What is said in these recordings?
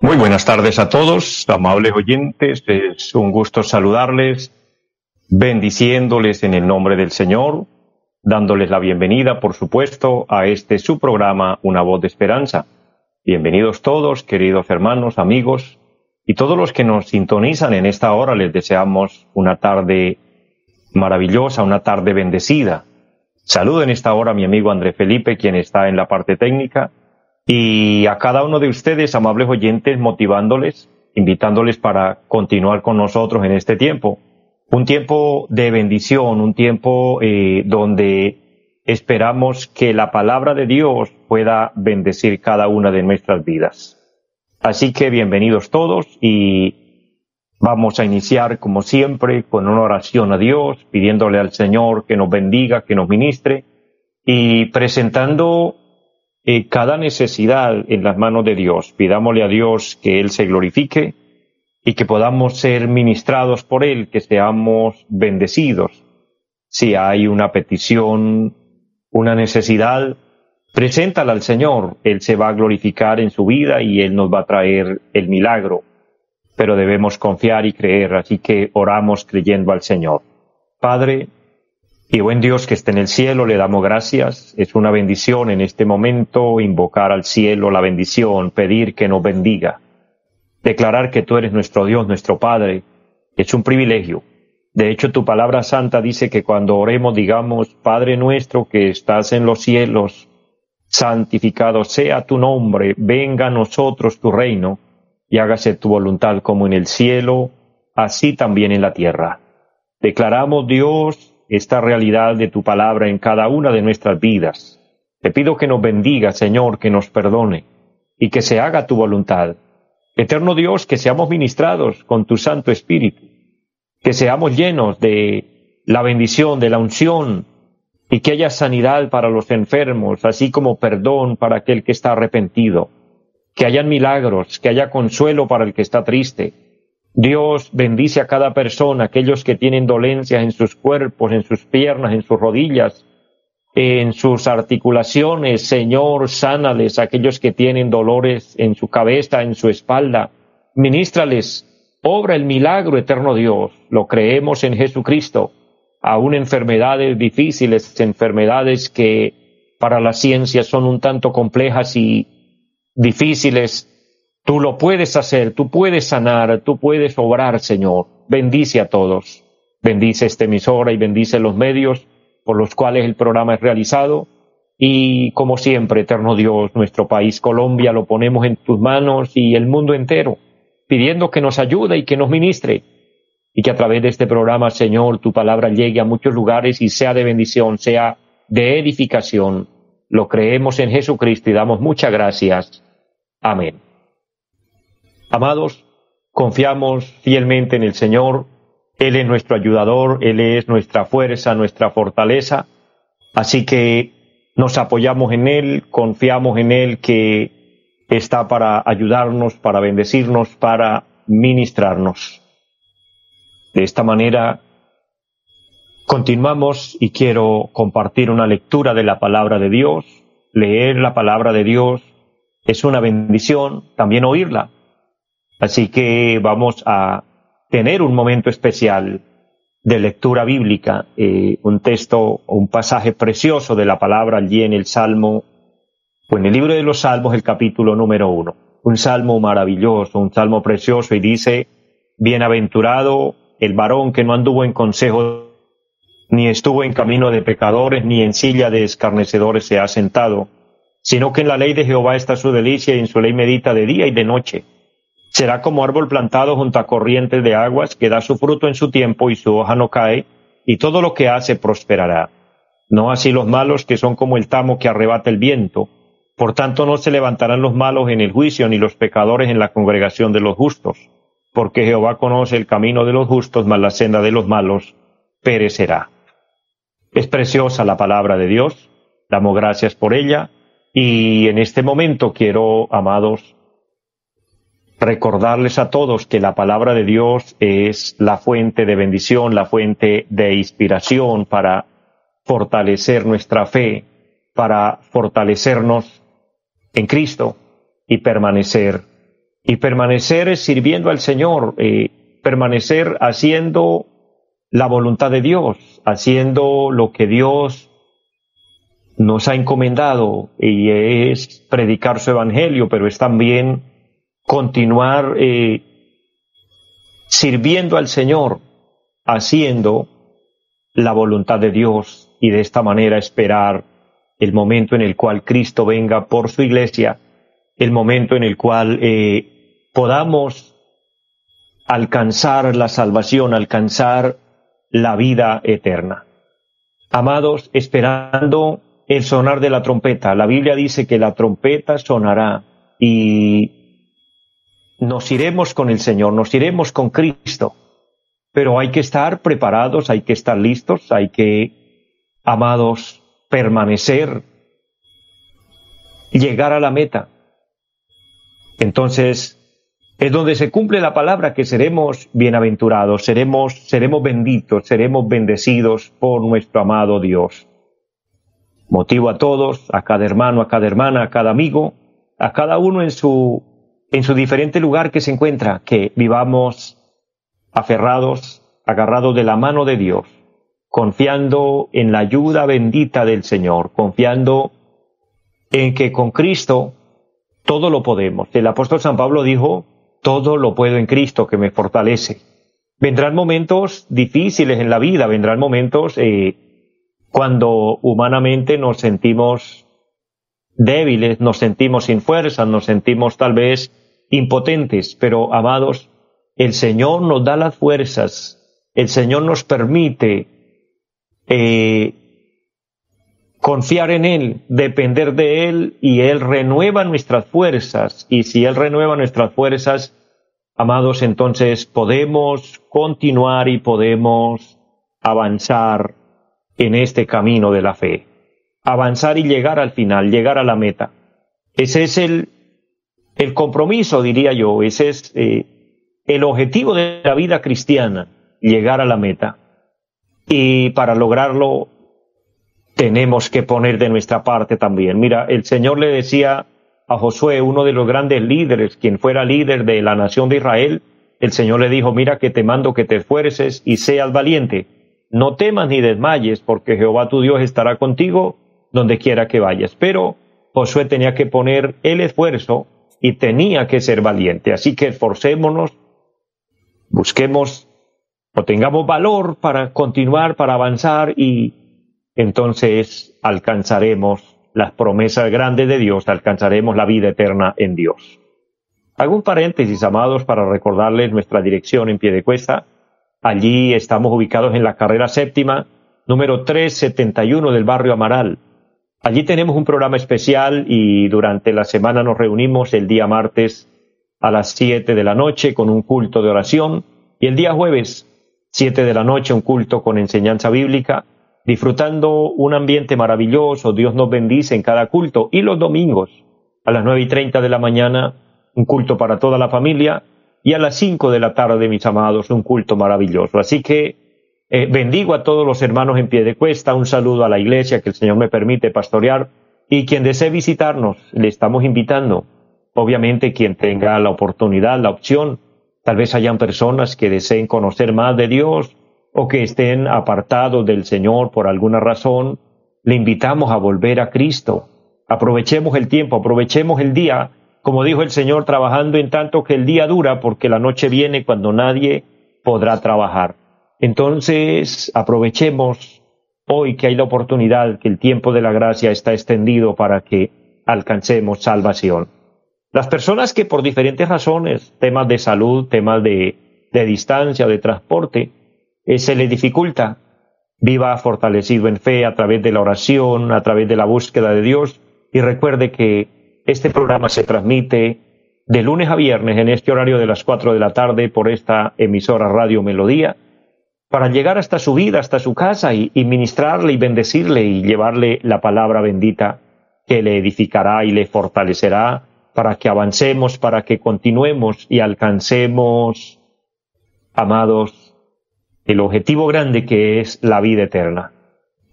Muy buenas tardes a todos, amables oyentes. Es un gusto saludarles, bendiciéndoles en el nombre del Señor, dándoles la bienvenida, por supuesto, a este su programa, Una voz de esperanza. Bienvenidos todos, queridos hermanos, amigos, y todos los que nos sintonizan en esta hora, les deseamos una tarde maravillosa, una tarde bendecida Saludo en esta hora a mi amigo André Felipe, quien está en la parte técnica, y a cada uno de ustedes, amables oyentes, motivándoles, invitándoles para continuar con nosotros en este tiempo. Un tiempo de bendición, un tiempo eh, donde esperamos que la palabra de Dios pueda bendecir cada una de nuestras vidas. Así que bienvenidos todos y Vamos a iniciar, como siempre, con una oración a Dios, pidiéndole al Señor que nos bendiga, que nos ministre y presentando eh, cada necesidad en las manos de Dios. Pidámosle a Dios que Él se glorifique y que podamos ser ministrados por Él, que seamos bendecidos. Si hay una petición, una necesidad, preséntala al Señor. Él se va a glorificar en su vida y Él nos va a traer el milagro pero debemos confiar y creer, así que oramos creyendo al Señor. Padre y buen Dios que esté en el cielo, le damos gracias. Es una bendición en este momento invocar al cielo la bendición, pedir que nos bendiga, declarar que tú eres nuestro Dios, nuestro Padre. Es un privilegio. De hecho, tu palabra santa dice que cuando oremos digamos, Padre nuestro que estás en los cielos, santificado sea tu nombre, venga a nosotros tu reino y hágase tu voluntad como en el cielo, así también en la tierra. Declaramos, Dios, esta realidad de tu palabra en cada una de nuestras vidas. Te pido que nos bendiga, Señor, que nos perdone y que se haga tu voluntad. Eterno Dios, que seamos ministrados con tu Santo Espíritu, que seamos llenos de la bendición, de la unción, y que haya sanidad para los enfermos, así como perdón para aquel que está arrepentido que hayan milagros, que haya consuelo para el que está triste. Dios bendice a cada persona, aquellos que tienen dolencias en sus cuerpos, en sus piernas, en sus rodillas, en sus articulaciones. Señor, sánales aquellos que tienen dolores en su cabeza, en su espalda. Ministrales, obra el milagro, eterno Dios. Lo creemos en Jesucristo. Aún enfermedades difíciles, enfermedades que para la ciencia son un tanto complejas y difíciles, tú lo puedes hacer, tú puedes sanar, tú puedes obrar, Señor. Bendice a todos. Bendice esta emisora y bendice los medios por los cuales el programa es realizado. Y como siempre, eterno Dios, nuestro país Colombia lo ponemos en tus manos y el mundo entero, pidiendo que nos ayude y que nos ministre. Y que a través de este programa, Señor, tu palabra llegue a muchos lugares y sea de bendición, sea de edificación. Lo creemos en Jesucristo y damos muchas gracias. Amén. Amados, confiamos fielmente en el Señor. Él es nuestro ayudador, Él es nuestra fuerza, nuestra fortaleza. Así que nos apoyamos en Él, confiamos en Él que está para ayudarnos, para bendecirnos, para ministrarnos. De esta manera, continuamos y quiero compartir una lectura de la palabra de Dios, leer la palabra de Dios es una bendición también oírla. Así que vamos a tener un momento especial de lectura bíblica, eh, un texto, un pasaje precioso de la palabra allí en el Salmo, o en el libro de los Salmos, el capítulo número uno. Un salmo maravilloso, un salmo precioso, y dice, Bienaventurado el varón que no anduvo en consejo, ni estuvo en camino de pecadores, ni en silla de escarnecedores se ha sentado, sino que en la ley de Jehová está su delicia y en su ley medita de día y de noche. Será como árbol plantado junto a corrientes de aguas, que da su fruto en su tiempo y su hoja no cae, y todo lo que hace prosperará. No así los malos que son como el tamo que arrebata el viento. Por tanto no se levantarán los malos en el juicio, ni los pecadores en la congregación de los justos, porque Jehová conoce el camino de los justos, mas la senda de los malos perecerá. Es preciosa la palabra de Dios, damos gracias por ella, y en este momento quiero, amados, recordarles a todos que la palabra de Dios es la fuente de bendición, la fuente de inspiración para fortalecer nuestra fe, para fortalecernos en Cristo y permanecer. Y permanecer sirviendo al Señor, eh, permanecer haciendo la voluntad de Dios, haciendo lo que Dios nos ha encomendado y es predicar su evangelio, pero es también continuar eh, sirviendo al Señor, haciendo la voluntad de Dios y de esta manera esperar el momento en el cual Cristo venga por su iglesia, el momento en el cual eh, podamos alcanzar la salvación, alcanzar la vida eterna. Amados, esperando el sonar de la trompeta, la Biblia dice que la trompeta sonará y nos iremos con el Señor, nos iremos con Cristo, pero hay que estar preparados, hay que estar listos, hay que, amados, permanecer, llegar a la meta. Entonces, es donde se cumple la palabra que seremos bienaventurados, seremos, seremos benditos, seremos bendecidos por nuestro amado Dios. Motivo a todos, a cada hermano, a cada hermana, a cada amigo, a cada uno en su en su diferente lugar que se encuentra, que vivamos aferrados, agarrados de la mano de Dios, confiando en la ayuda bendita del Señor, confiando en que con Cristo todo lo podemos. El apóstol San Pablo dijo, todo lo puedo en Cristo que me fortalece. Vendrán momentos difíciles en la vida, vendrán momentos eh, cuando humanamente nos sentimos débiles, nos sentimos sin fuerza, nos sentimos tal vez impotentes, pero amados, el Señor nos da las fuerzas, el Señor nos permite eh, confiar en Él, depender de Él y Él renueva nuestras fuerzas. Y si Él renueva nuestras fuerzas, amados, entonces podemos continuar y podemos avanzar en este camino de la fe. Avanzar y llegar al final, llegar a la meta. Ese es el el compromiso, diría yo, ese es eh, el objetivo de la vida cristiana, llegar a la meta. Y para lograrlo tenemos que poner de nuestra parte también. Mira, el Señor le decía a Josué, uno de los grandes líderes, quien fuera líder de la nación de Israel, el Señor le dijo, mira que te mando que te esfuerces y seas valiente. No temas ni desmayes, porque Jehová tu Dios estará contigo donde quiera que vayas. Pero Josué tenía que poner el esfuerzo y tenía que ser valiente. Así que esforcémonos, busquemos o tengamos valor para continuar, para avanzar y entonces alcanzaremos las promesas grandes de Dios, alcanzaremos la vida eterna en Dios. Hago paréntesis, amados, para recordarles nuestra dirección en pie de cuesta. Allí estamos ubicados en la carrera séptima, número 371 del barrio Amaral. Allí tenemos un programa especial y durante la semana nos reunimos el día martes a las 7 de la noche con un culto de oración y el día jueves 7 de la noche un culto con enseñanza bíblica, disfrutando un ambiente maravilloso, Dios nos bendice en cada culto y los domingos a las nueve y treinta de la mañana un culto para toda la familia y a las 5 de la tarde, mis amados, un culto maravilloso. Así que eh, bendigo a todos los hermanos en pie de cuesta, un saludo a la iglesia que el Señor me permite pastorear y quien desee visitarnos, le estamos invitando. Obviamente quien tenga la oportunidad, la opción, tal vez hayan personas que deseen conocer más de Dios o que estén apartados del Señor por alguna razón, le invitamos a volver a Cristo. Aprovechemos el tiempo, aprovechemos el día, como dijo el Señor, trabajando en tanto que el día dura, porque la noche viene cuando nadie podrá trabajar. Entonces, aprovechemos hoy que hay la oportunidad, que el tiempo de la gracia está extendido para que alcancemos salvación. Las personas que por diferentes razones, temas de salud, temas de, distancia, de transporte, eh, se les dificulta viva fortalecido en fe a través de la oración, a través de la búsqueda de Dios y recuerde que este programa se transmite de lunes a viernes en este horario de las 4 de la tarde por esta emisora Radio Melodía para llegar hasta su vida, hasta su casa y, y ministrarle y bendecirle y llevarle la palabra bendita que le edificará y le fortalecerá para que avancemos, para que continuemos y alcancemos, amados, el objetivo grande que es la vida eterna.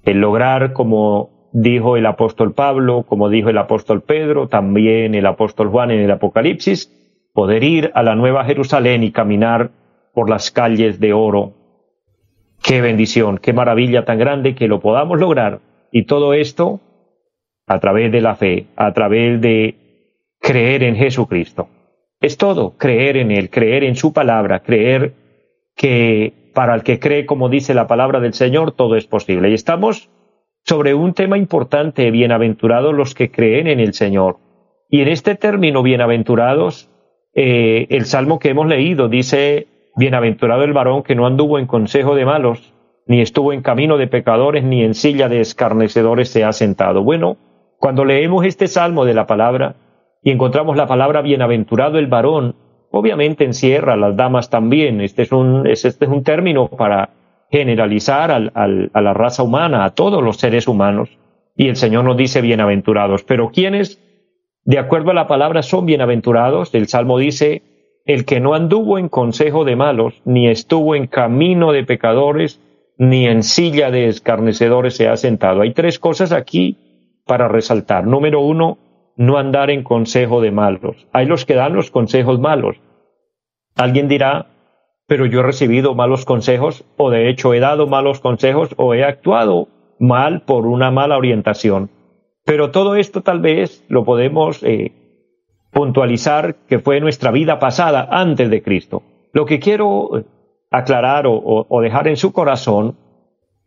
El lograr, como dijo el apóstol Pablo, como dijo el apóstol Pedro, también el apóstol Juan en el Apocalipsis, poder ir a la Nueva Jerusalén y caminar por las calles de oro. Qué bendición, qué maravilla tan grande que lo podamos lograr. Y todo esto a través de la fe, a través de creer en Jesucristo. Es todo, creer en Él, creer en su palabra, creer que para el que cree, como dice la palabra del Señor, todo es posible. Y estamos sobre un tema importante, bienaventurados los que creen en el Señor. Y en este término, bienaventurados, eh, el salmo que hemos leído dice, bienaventurado el varón que no anduvo en consejo de malos, ni estuvo en camino de pecadores, ni en silla de escarnecedores se ha sentado. Bueno, cuando leemos este salmo de la palabra y encontramos la palabra bienaventurado el varón, obviamente encierra a las damas también. Este es un, este es un término para generalizar al, a la raza humana, a todos los seres humanos. Y el Señor nos dice bienaventurados. Pero ¿quiénes, de acuerdo a la palabra, son bienaventurados? El Salmo dice, el que no anduvo en consejo de malos, ni estuvo en camino de pecadores, ni en silla de escarnecedores se ha sentado. Hay tres cosas aquí para resaltar. Número uno, no andar en consejo de malos. Hay los que dan los consejos malos. Alguien dirá, pero yo he recibido malos consejos o de hecho he dado malos consejos o he actuado mal por una mala orientación. Pero todo esto tal vez lo podemos eh, puntualizar que fue nuestra vida pasada antes de Cristo. Lo que quiero eh, aclarar o, o dejar en su corazón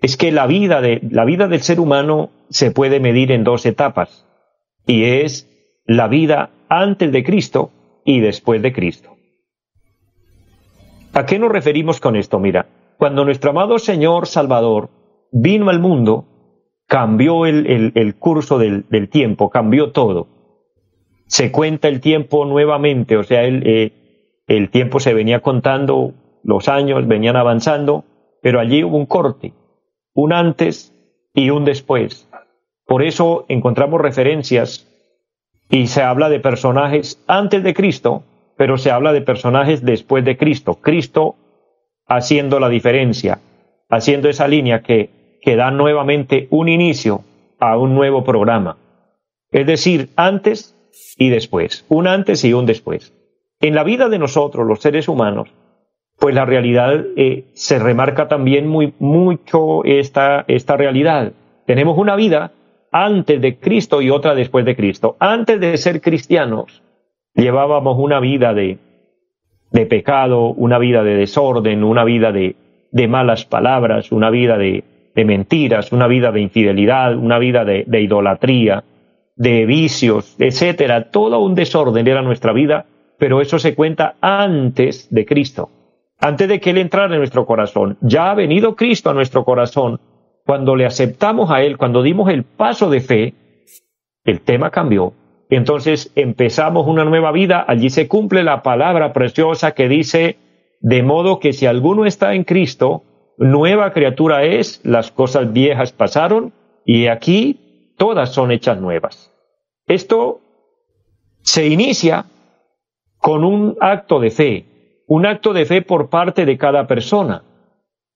es que la vida, de, la vida del ser humano se puede medir en dos etapas, y es la vida antes de Cristo y después de Cristo. ¿A qué nos referimos con esto? Mira, cuando nuestro amado Señor Salvador vino al mundo, cambió el, el, curso del, del, tiempo, cambió todo. Se cuenta el tiempo nuevamente, o sea, el, eh, el tiempo se venía contando, los años venían avanzando, pero allí hubo un corte un antes y un después. Por eso encontramos referencias y se habla de personajes antes de Cristo, pero se habla de personajes después de Cristo. Cristo haciendo la diferencia, haciendo esa línea que, que da nuevamente un inicio a un nuevo programa. Es decir, antes y después, un antes y un después. En la vida de nosotros, los seres humanos, pues la realidad eh, se remarca también muy mucho esta, esta realidad. Tenemos una vida antes de Cristo y otra después de Cristo. Antes de ser cristianos, llevábamos una vida de, de pecado, una vida de desorden, una vida de, de malas palabras, una vida de, de, mentiras, una vida de infidelidad, una vida de, de idolatría, de vicios, etcétera. Todo un desorden era nuestra vida, pero eso se cuenta antes de Cristo antes de que Él entrara en nuestro corazón. Ya ha venido Cristo a nuestro corazón. Cuando le aceptamos a Él, cuando dimos el paso de fe, el tema cambió. Entonces empezamos una nueva vida. Allí se cumple la palabra preciosa que dice, de modo que si alguno está en Cristo, nueva criatura es, las cosas viejas pasaron y aquí todas son hechas nuevas. Esto se inicia con un acto de fe, un acto de fe por parte de cada persona.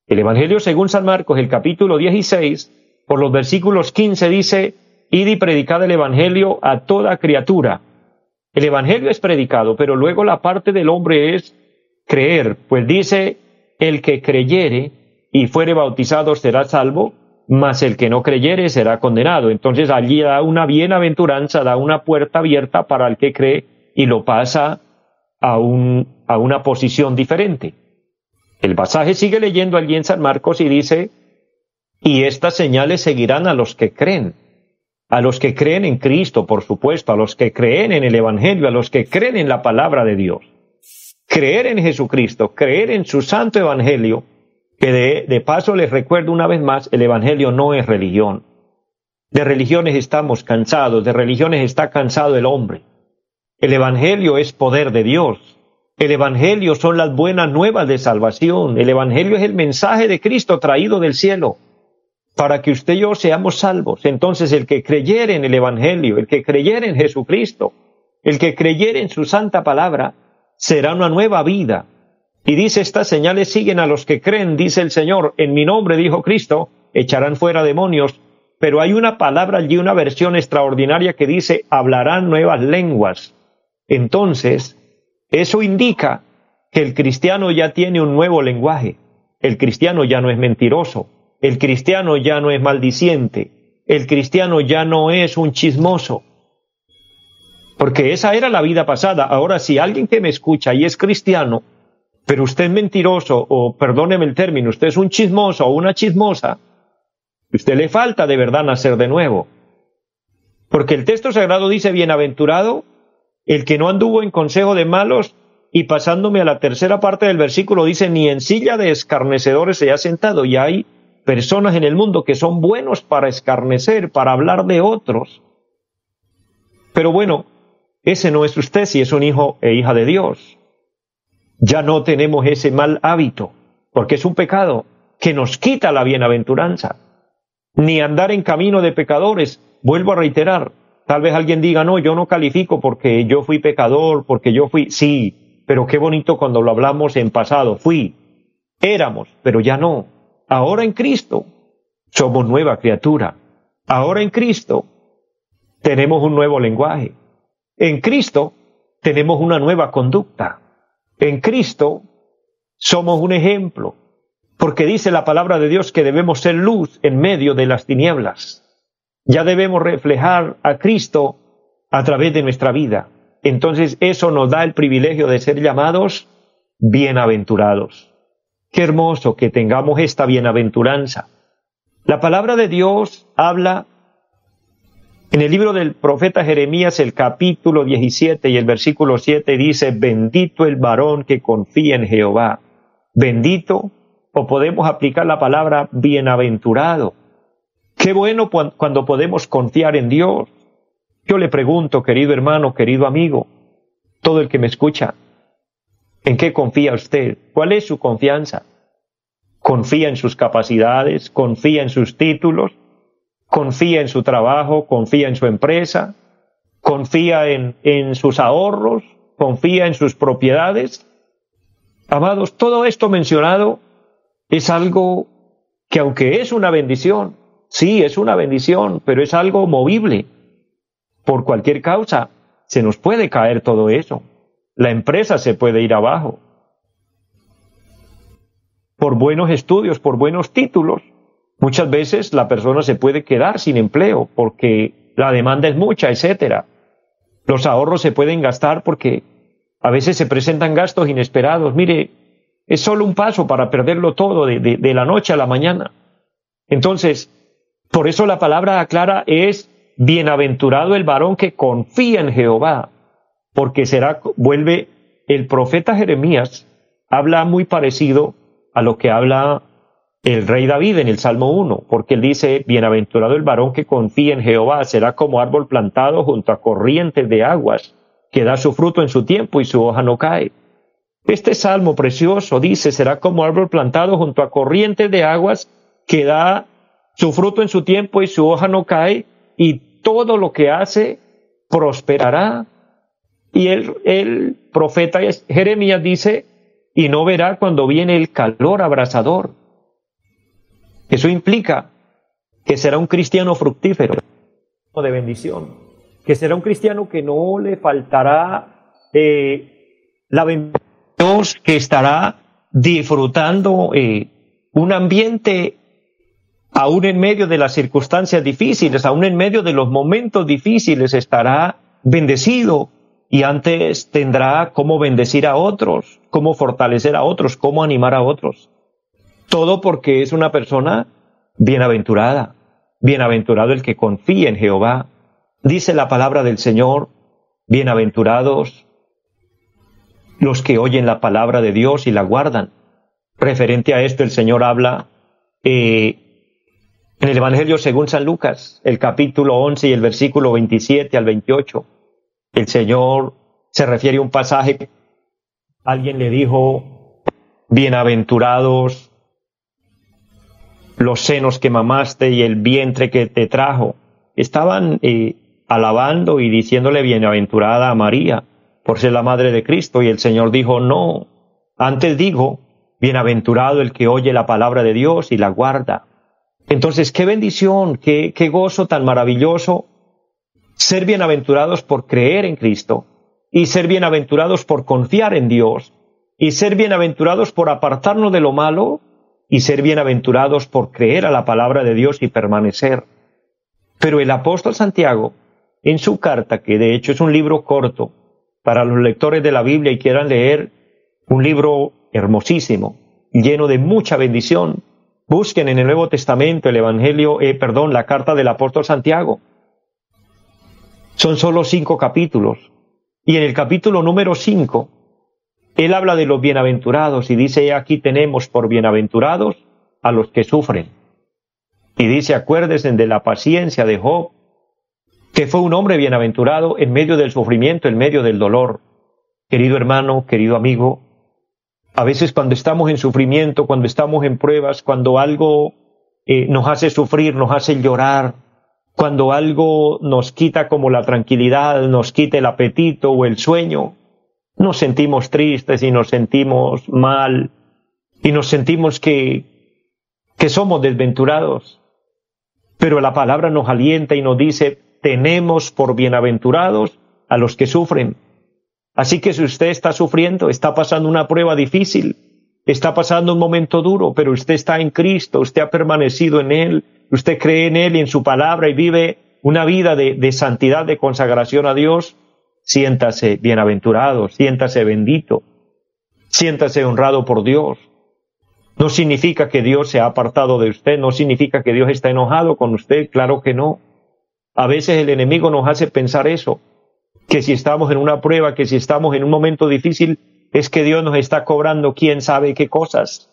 El Evangelio según San Marcos, el capítulo 16, por los versículos 15 dice, id y predicad el Evangelio a toda criatura. El Evangelio es predicado, pero luego la parte del hombre es creer, pues dice, el que creyere y fuere bautizado será salvo, mas el que no creyere será condenado. Entonces allí da una bienaventuranza, da una puerta abierta para el que cree y lo pasa a, un, a una posición diferente. El pasaje sigue leyendo allí en San Marcos y dice, y estas señales seguirán a los que creen, a los que creen en Cristo, por supuesto, a los que creen en el Evangelio, a los que creen en la palabra de Dios. Creer en Jesucristo, creer en su santo Evangelio, que de, paso les recuerdo una vez más, el Evangelio no es religión. De religiones estamos cansados, de religiones está cansado el hombre. El Evangelio es poder de Dios. El Evangelio son las buenas nuevas de salvación. El Evangelio es el mensaje de Cristo traído del cielo para que usted y yo seamos salvos. Entonces el que creyere en el Evangelio, el que creyere en Jesucristo, el que creyere en su santa palabra, será una nueva vida. Y dice, estas señales siguen a los que creen, dice el Señor, en mi nombre, dijo Cristo, echarán fuera demonios, pero hay una palabra allí, una versión extraordinaria que dice, hablarán nuevas lenguas. Entonces, eso indica que el cristiano ya tiene un nuevo lenguaje. El cristiano ya no es mentiroso. El cristiano ya no es maldiciente. El cristiano ya no es un chismoso. Porque esa era la vida pasada. Ahora, si alguien que me escucha y es cristiano, pero usted es mentiroso, o perdóneme el término, usted es un chismoso o una chismosa, usted le falta de verdad nacer de nuevo. Porque el texto sagrado dice, bienaventurado el que no anduvo en consejo de malos, y pasándome a la tercera parte del versículo dice, ni en silla de escarnecedores se ha sentado, y hay personas en el mundo que son buenos para escarnecer, para hablar de otros. Pero bueno, ese no es usted si es un hijo e hija de Dios. Ya no tenemos ese mal hábito, porque es un pecado que nos quita la bienaventuranza. Ni andar en camino de pecadores, vuelvo a reiterar, tal vez alguien diga, no, yo no califico porque yo fui pecador, porque yo fui, sí, pero qué bonito cuando lo hablamos en pasado, fui, éramos, pero ya no. Ahora en Cristo somos nueva criatura. Ahora en Cristo tenemos un nuevo lenguaje. En Cristo tenemos una nueva conducta. En Cristo somos un ejemplo, porque dice la palabra de Dios que debemos ser luz en medio de las tinieblas. Ya debemos reflejar a Cristo a través de nuestra vida. Entonces eso nos da el privilegio de ser llamados bienaventurados. Qué hermoso que tengamos esta bienaventuranza. La palabra de Dios habla en el libro del profeta Jeremías, el capítulo 17 y el versículo 7 dice, bendito el varón que confía en Jehová. Bendito, o podemos aplicar la palabra bienaventurado. Qué bueno cuando podemos confiar en Dios. Yo le pregunto, querido hermano, querido amigo, todo el que me escucha, ¿en qué confía usted? ¿Cuál es su confianza? ¿Confía en sus capacidades? ¿Confía en sus títulos? confía en su trabajo, confía en su empresa, confía en, en sus ahorros, confía en sus propiedades. Amados, todo esto mencionado es algo que aunque es una bendición, sí, es una bendición, pero es algo movible. Por cualquier causa, se nos puede caer todo eso. La empresa se puede ir abajo. Por buenos estudios, por buenos títulos, Muchas veces la persona se puede quedar sin empleo porque la demanda es mucha, etcétera. Los ahorros se pueden gastar porque a veces se presentan gastos inesperados. Mire, es solo un paso para perderlo todo de, de la noche a la mañana. Entonces, por eso la palabra aclara es bienaventurado el varón que confía en Jehová, porque será, vuelve, el profeta Jeremías habla muy parecido a lo que habla el rey David en el Salmo 1, porque él dice, bienaventurado el varón que confía en Jehová, será como árbol plantado junto a corrientes de aguas, que da su fruto en su tiempo y su hoja no cae. Este salmo precioso dice, será como árbol plantado junto a corrientes de aguas, que da su fruto en su tiempo y su hoja no cae, y todo lo que hace prosperará. Y el, el profeta Jeremías dice, y no verá cuando viene el calor abrasador. Eso implica que será un cristiano fructífero, de bendición, que será un cristiano que no le faltará eh, la bendición, que estará disfrutando eh, un ambiente aún en medio de las circunstancias difíciles, aún en medio de los momentos difíciles, estará bendecido y antes tendrá cómo bendecir a otros, cómo fortalecer a otros, cómo animar a otros. Todo porque es una persona bienaventurada, bienaventurado el que confía en Jehová. Dice la palabra del Señor, bienaventurados los que oyen la palabra de Dios y la guardan. referente a esto, el Señor habla eh, en el Evangelio según San Lucas, el capítulo 11 y el versículo 27 al 28. El Señor se refiere a un pasaje. Alguien le dijo, bienaventurados los senos que mamaste y el vientre que te trajo. Estaban eh, alabando y diciéndole bienaventurada a María por ser la madre de Cristo. Y el Señor dijo, no, antes digo, bienaventurado el que oye la palabra de Dios y la guarda. Entonces, qué bendición, qué, qué gozo tan maravilloso ser bienaventurados por creer en Cristo y ser bienaventurados por confiar en Dios y ser bienaventurados por apartarnos de lo malo y ser bienaventurados por creer a la palabra de Dios y permanecer. Pero el apóstol Santiago, en su carta, que de hecho es un libro corto para los lectores de la Biblia y quieran leer un libro hermosísimo, lleno de mucha bendición, busquen en el Nuevo Testamento el Evangelio, eh, perdón, la carta del apóstol Santiago. Son solo cinco capítulos. Y en el capítulo número cinco, él habla de los bienaventurados y dice, aquí tenemos por bienaventurados a los que sufren. Y dice, acuérdense de la paciencia de Job, que fue un hombre bienaventurado en medio del sufrimiento, en medio del dolor. Querido hermano, querido amigo, a veces cuando estamos en sufrimiento, cuando estamos en pruebas, cuando algo eh, nos hace sufrir, nos hace llorar, cuando algo nos quita como la tranquilidad, nos quita el apetito o el sueño, nos sentimos tristes y nos sentimos mal y nos sentimos que, que somos desventurados. Pero la palabra nos alienta y nos dice, tenemos por bienaventurados a los que sufren. Así que si usted está sufriendo, está pasando una prueba difícil, está pasando un momento duro, pero usted está en Cristo, usted ha permanecido en Él, usted cree en Él y en su palabra y vive una vida de, santidad, de consagración a Dios, siéntase bienaventurado, siéntase bendito, siéntase honrado por Dios. No significa que Dios se ha apartado de usted, no significa que Dios está enojado con usted, claro que no. A veces el enemigo nos hace pensar eso, que si estamos en una prueba, que si estamos en un momento difícil, es que Dios nos está cobrando quién sabe qué cosas,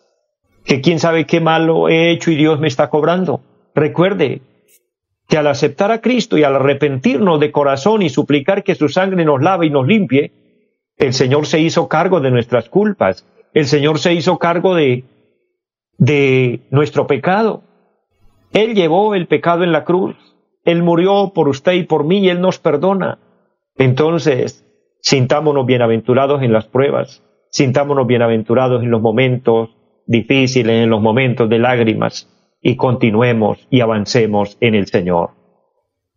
que quién sabe qué malo he hecho y Dios me está cobrando. Recuerde, que al aceptar a Cristo y al arrepentirnos de corazón y suplicar que su sangre nos lave y nos limpie, el Señor se hizo cargo de nuestras culpas, el Señor se hizo cargo de, de nuestro pecado. Él llevó el pecado en la cruz, Él murió por usted y por mí y Él nos perdona. Entonces, sintámonos bienaventurados en las pruebas, sintámonos bienaventurados en los momentos difíciles, en los momentos de lágrimas, y continuemos y avancemos en el Señor.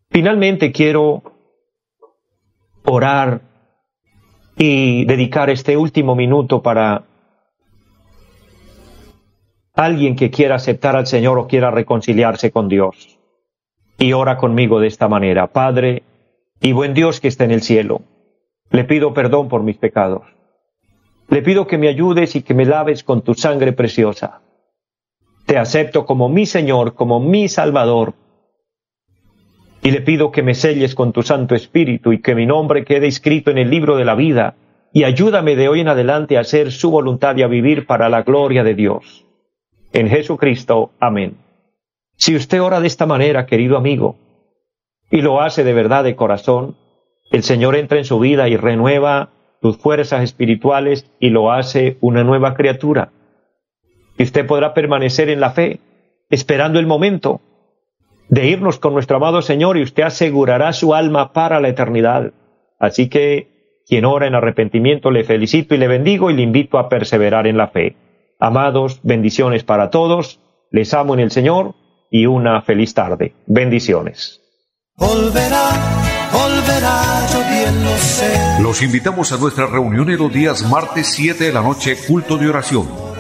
Finalmente quiero orar y dedicar este último minuto para alguien que quiera aceptar al Señor o quiera reconciliarse con Dios. Y ora conmigo de esta manera, Padre y buen Dios que está en el cielo, le pido perdón por mis pecados. Le pido que me ayudes y que me laves con tu sangre preciosa te acepto como mi Señor, como mi Salvador. Y le pido que me selles con tu Santo Espíritu y que mi nombre quede escrito en el libro de la vida y ayúdame de hoy en adelante a hacer su voluntad y a vivir para la gloria de Dios. En Jesucristo, amén. Si usted ora de esta manera, querido amigo, y lo hace de verdad de corazón, el Señor entra en su vida y renueva sus fuerzas espirituales y lo hace una nueva criatura y usted podrá permanecer en la fe, esperando el momento de irnos con nuestro amado Señor y usted asegurará su alma para la eternidad. Así que quien ora en arrepentimiento le felicito y le bendigo y le invito a perseverar en la fe. Amados, bendiciones para todos, les amo en el Señor y una feliz tarde. Bendiciones. Los invitamos a nuestra reunión en los días martes 7 de la noche, culto de oración